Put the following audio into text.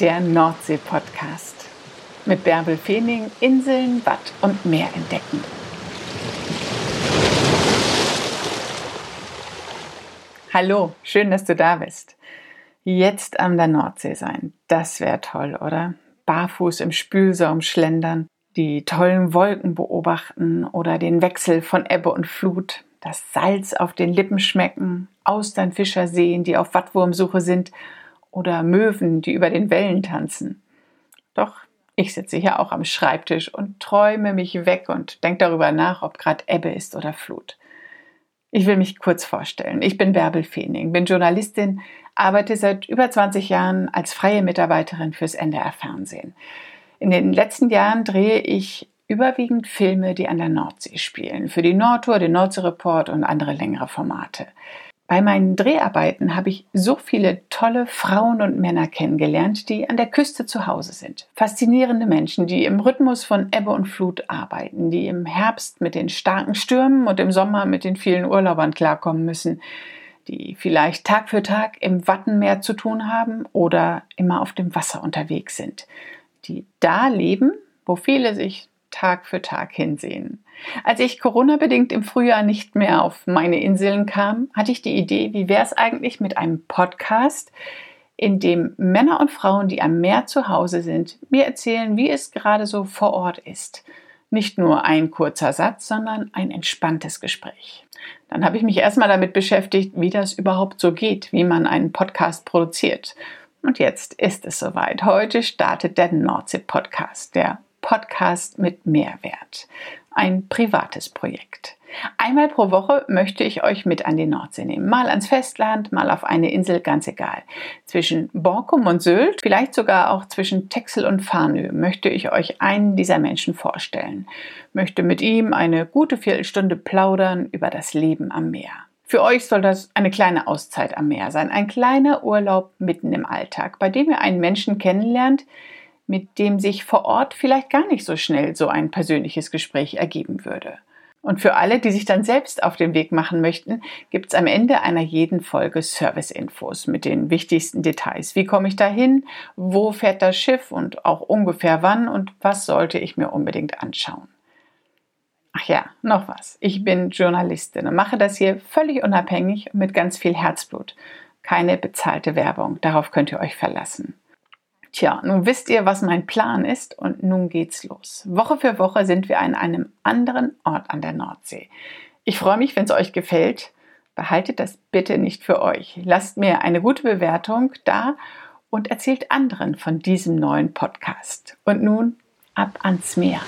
der Nordsee-Podcast. Mit Bärbel Feening Inseln, Watt und Meer entdecken. Hallo, schön, dass du da bist. Jetzt an der Nordsee sein, das wäre toll, oder? Barfuß im Spülsaum schlendern, die tollen Wolken beobachten oder den Wechsel von Ebbe und Flut, das Salz auf den Lippen schmecken, Austernfischer sehen, die auf Wattwurmsuche sind oder Möwen, die über den Wellen tanzen. Doch ich sitze hier auch am Schreibtisch und träume mich weg und denke darüber nach, ob gerade Ebbe ist oder Flut. Ich will mich kurz vorstellen. Ich bin Bärbel Feening, bin Journalistin, arbeite seit über 20 Jahren als freie Mitarbeiterin fürs NDR Fernsehen. In den letzten Jahren drehe ich überwiegend Filme, die an der Nordsee spielen, für die Nordtour, den Nordsee Report und andere längere Formate. Bei meinen Dreharbeiten habe ich so viele tolle Frauen und Männer kennengelernt, die an der Küste zu Hause sind. Faszinierende Menschen, die im Rhythmus von Ebbe und Flut arbeiten, die im Herbst mit den starken Stürmen und im Sommer mit den vielen Urlaubern klarkommen müssen, die vielleicht Tag für Tag im Wattenmeer zu tun haben oder immer auf dem Wasser unterwegs sind, die da leben, wo viele sich Tag für Tag hinsehen. Als ich Corona-bedingt im Frühjahr nicht mehr auf meine Inseln kam, hatte ich die Idee, wie wäre es eigentlich mit einem Podcast, in dem Männer und Frauen, die am Meer zu Hause sind, mir erzählen, wie es gerade so vor Ort ist. Nicht nur ein kurzer Satz, sondern ein entspanntes Gespräch. Dann habe ich mich erstmal damit beschäftigt, wie das überhaupt so geht, wie man einen Podcast produziert. Und jetzt ist es soweit. Heute startet der Nordsee-Podcast, der Podcast mit Mehrwert ein privates Projekt. Einmal pro Woche möchte ich euch mit an die Nordsee nehmen. Mal ans Festland, mal auf eine Insel, ganz egal. Zwischen Borkum und Sylt, vielleicht sogar auch zwischen Texel und Farnö, möchte ich euch einen dieser Menschen vorstellen. Möchte mit ihm eine gute Viertelstunde plaudern über das Leben am Meer. Für euch soll das eine kleine Auszeit am Meer sein, ein kleiner Urlaub mitten im Alltag, bei dem ihr einen Menschen kennenlernt, mit dem sich vor Ort vielleicht gar nicht so schnell so ein persönliches Gespräch ergeben würde. Und für alle, die sich dann selbst auf den Weg machen möchten, gibt es am Ende einer jeden Folge Service-Infos mit den wichtigsten Details. Wie komme ich dahin? Wo fährt das Schiff? Und auch ungefähr wann? Und was sollte ich mir unbedingt anschauen? Ach ja, noch was. Ich bin Journalistin und mache das hier völlig unabhängig und mit ganz viel Herzblut. Keine bezahlte Werbung. Darauf könnt ihr euch verlassen. Tja, nun wisst ihr, was mein Plan ist und nun geht's los. Woche für Woche sind wir an einem anderen Ort an der Nordsee. Ich freue mich, wenn es euch gefällt. Behaltet das bitte nicht für euch. Lasst mir eine gute Bewertung da und erzählt anderen von diesem neuen Podcast. Und nun ab ans Meer.